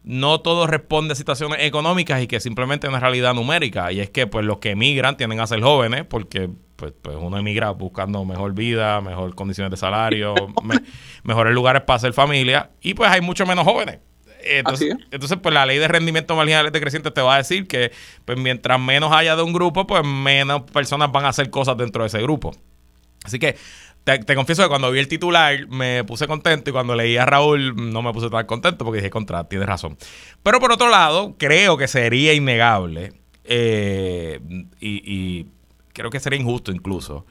no todo responde a situaciones económicas y que simplemente es una realidad numérica. Y es que pues los que emigran tienden a ser jóvenes porque pues, pues uno emigra buscando mejor vida, mejor condiciones de salario, mejores lugares para hacer familia y pues hay mucho menos jóvenes. Entonces, entonces, pues la ley de rendimiento marginal decreciente te va a decir que pues mientras menos haya de un grupo, pues menos personas van a hacer cosas dentro de ese grupo. Así que te, confieso que cuando vi el titular me puse contento y cuando leí a Raúl no me puse tan contento porque dije, contra, tienes razón. Pero por otro lado, creo que sería innegable eh, y creo que sería injusto incluso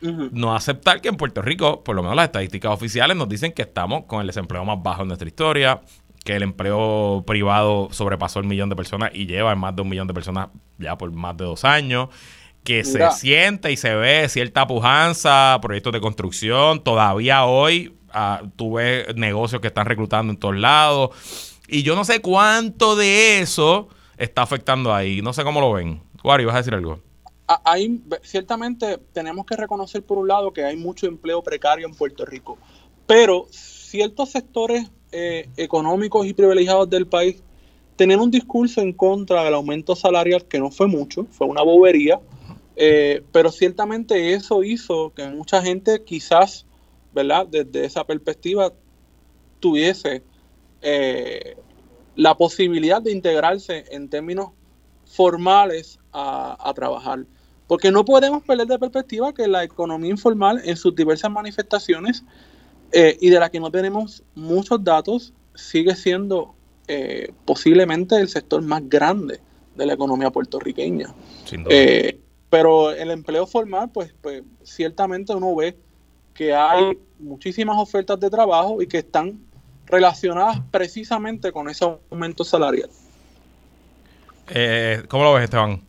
no aceptar que en Puerto Rico, por lo menos las estadísticas oficiales nos dicen que estamos con el desempleo más bajo en nuestra historia, que el empleo privado sobrepasó el millón de personas y lleva en más de un millón de personas ya por más de dos años. Que se siente y se ve cierta pujanza, proyectos de construcción. Todavía hoy uh, tú ves negocios que están reclutando en todos lados. Y yo no sé cuánto de eso está afectando ahí. No sé cómo lo ven. Wario, ¿vas a decir algo? Hay, ciertamente tenemos que reconocer por un lado que hay mucho empleo precario en Puerto Rico, pero ciertos sectores eh, económicos y privilegiados del país tenían un discurso en contra del aumento salarial que no fue mucho, fue una bobería, eh, pero ciertamente eso hizo que mucha gente quizás, ¿verdad? Desde esa perspectiva tuviese eh, la posibilidad de integrarse en términos formales a, trabajar. Porque no podemos perder de perspectiva que la economía informal en sus diversas manifestaciones eh, y de la que no tenemos muchos datos sigue siendo eh, posiblemente el sector más grande de la economía puertorriqueña. Eh, pero el empleo formal, pues, pues ciertamente uno ve que hay muchísimas ofertas de trabajo y que están relacionadas precisamente con ese aumento salarial. Eh, ¿Cómo lo ves, Esteban?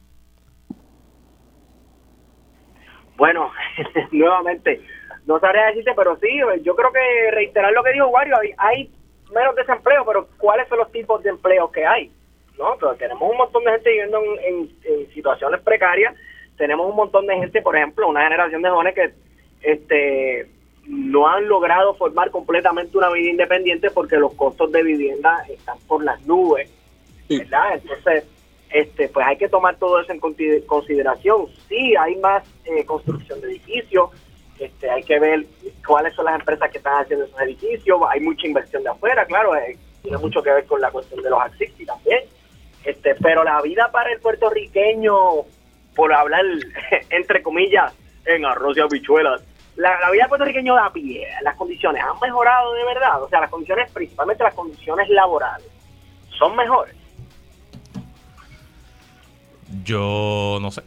Bueno, nuevamente, no sabría decirte, pero sí, yo creo que reiterar lo que dijo Wario, hay, menos desempleo, pero ¿cuáles son los tipos de empleo que hay? ¿No? tenemos un montón de gente viviendo en, en, situaciones precarias, tenemos un montón de gente, por ejemplo, una generación de jóvenes que este no han logrado formar completamente una vida independiente porque los costos de vivienda están por las nubes, ¿verdad? Entonces, este, pues hay que tomar todo eso en consideración. Sí, hay más eh, construcción de edificios, este, hay que ver cuáles son las empresas que están haciendo esos edificios, hay mucha inversión de afuera, claro, eh, tiene mucho que ver con la cuestión de los y también, este, pero la vida para el puertorriqueño, por hablar entre comillas, en arroz y habichuelas, la, la, vida puertorriqueño da pie, las condiciones han mejorado de verdad, o sea, las condiciones, principalmente las condiciones laborales, son mejores. Yo no sé.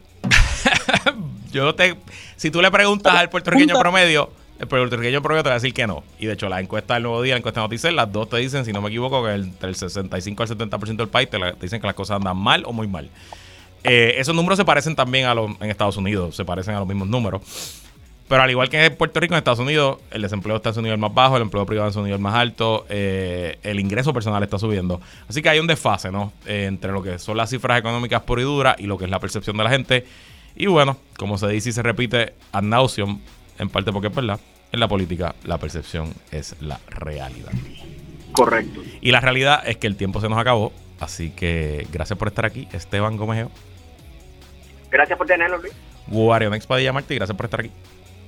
yo te, si tú le preguntas al puertorriqueño promedio, el puertorriqueño promedio te va a decir que no. Y de hecho, la encuesta del nuevo día, la encuesta de noticias, las dos te dicen, si no me equivoco, que entre el 65 al 70% del país te, dicen que las cosas andan mal o muy mal. Eh, esos números se parecen también a los en Estados Unidos, se parecen a los mismos números. Pero al igual que en Puerto Rico, en Estados Unidos, el desempleo está en su nivel más bajo, el empleo privado en su nivel más alto, eh, el ingreso personal está subiendo. Así que hay un desfase, ¿no? Eh, entre lo que son las cifras económicas por y dura y lo que es la percepción de la gente. Y bueno, como se dice y se repite ad nauseum, en parte porque es verdad, en la política la percepción es la realidad. Correcto. Y la realidad es que el tiempo se nos acabó. Así que gracias por estar aquí, Esteban Gómez. Gracias por tenerlo, Luis. Guario Next Padilla Martí, gracias por estar aquí.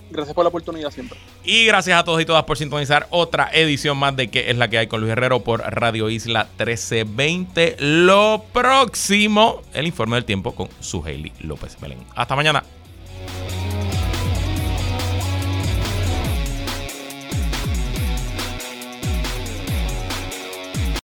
Gracias por la oportunidad siempre. Y gracias a todos y todas por sintonizar otra edición más de que es la que hay con Luis Herrero por Radio Isla 1320. Lo próximo, el informe del tiempo con su Hailey López Belén. Hasta mañana.